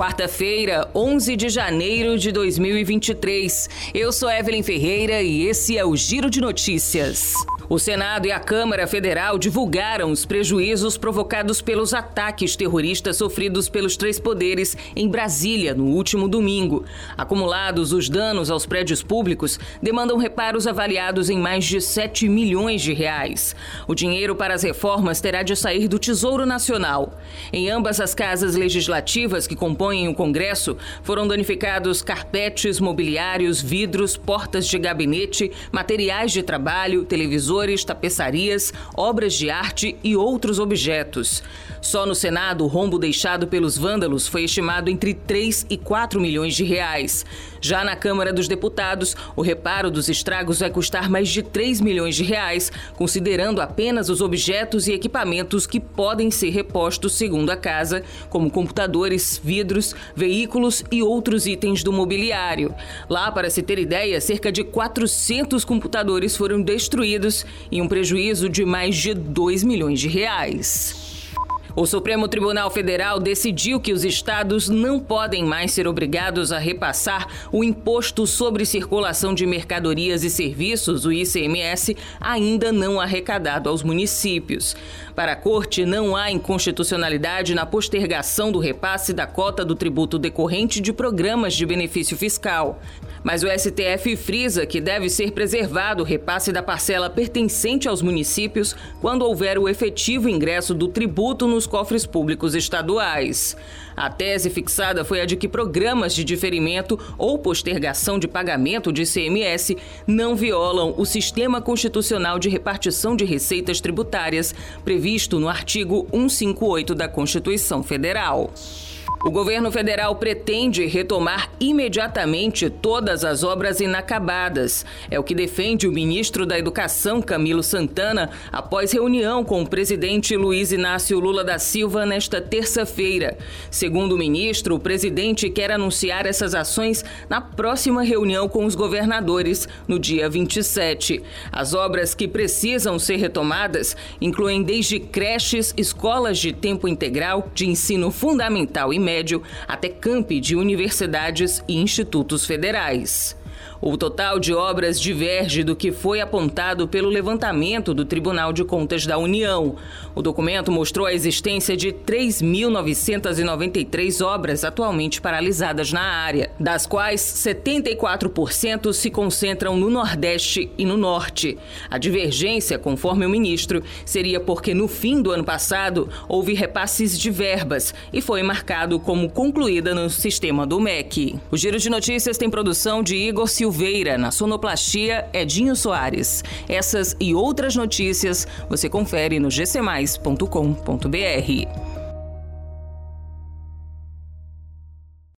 quarta-feira, 11 de janeiro de 2023. Eu sou Evelyn Ferreira e esse é o Giro de Notícias. O Senado e a Câmara Federal divulgaram os prejuízos provocados pelos ataques terroristas sofridos pelos três poderes em Brasília no último domingo. Acumulados, os danos aos prédios públicos demandam reparos avaliados em mais de 7 milhões de reais. O dinheiro para as reformas terá de sair do Tesouro Nacional. Em ambas as casas legislativas que compõem o Congresso, foram danificados carpetes, mobiliários, vidros, portas de gabinete, materiais de trabalho, televisores flores, tapeçarias, obras de arte e outros objetos. Só no Senado, o rombo deixado pelos vândalos foi estimado entre 3 e 4 milhões de reais. Já na Câmara dos Deputados, o reparo dos estragos vai custar mais de 3 milhões de reais, considerando apenas os objetos e equipamentos que podem ser repostos segundo a casa, como computadores, vidros, veículos e outros itens do mobiliário. Lá, para se ter ideia, cerca de 400 computadores foram destruídos e um prejuízo de mais de 2 milhões de reais. O Supremo Tribunal Federal decidiu que os estados não podem mais ser obrigados a repassar o Imposto sobre Circulação de Mercadorias e Serviços, o ICMS, ainda não arrecadado aos municípios. Para a Corte, não há inconstitucionalidade na postergação do repasse da cota do tributo decorrente de programas de benefício fiscal. Mas o STF frisa que deve ser preservado o repasse da parcela pertencente aos municípios quando houver o efetivo ingresso do tributo nos cofres públicos estaduais. A tese fixada foi a de que programas de diferimento ou postergação de pagamento de ICMS não violam o sistema constitucional de repartição de receitas tributárias previsto no artigo 158 da Constituição Federal. O governo federal pretende retomar imediatamente todas as obras inacabadas. É o que defende o ministro da Educação, Camilo Santana, após reunião com o presidente Luiz Inácio Lula da Silva nesta terça-feira. Segundo o ministro, o presidente quer anunciar essas ações na próxima reunião com os governadores, no dia 27. As obras que precisam ser retomadas incluem desde creches, escolas de tempo integral, de ensino fundamental e médio até campi de universidades e institutos federais. O total de obras diverge do que foi apontado pelo levantamento do Tribunal de Contas da União. O documento mostrou a existência de 3.993 obras atualmente paralisadas na área, das quais 74% se concentram no Nordeste e no Norte. A divergência, conforme o ministro, seria porque no fim do ano passado houve repasses de verbas e foi marcado como concluída no sistema do MEC. O Giro de Notícias tem produção de Igor Silva Silveira, na sonoplastia Edinho Soares. Essas e outras notícias você confere no gcmais.com.br.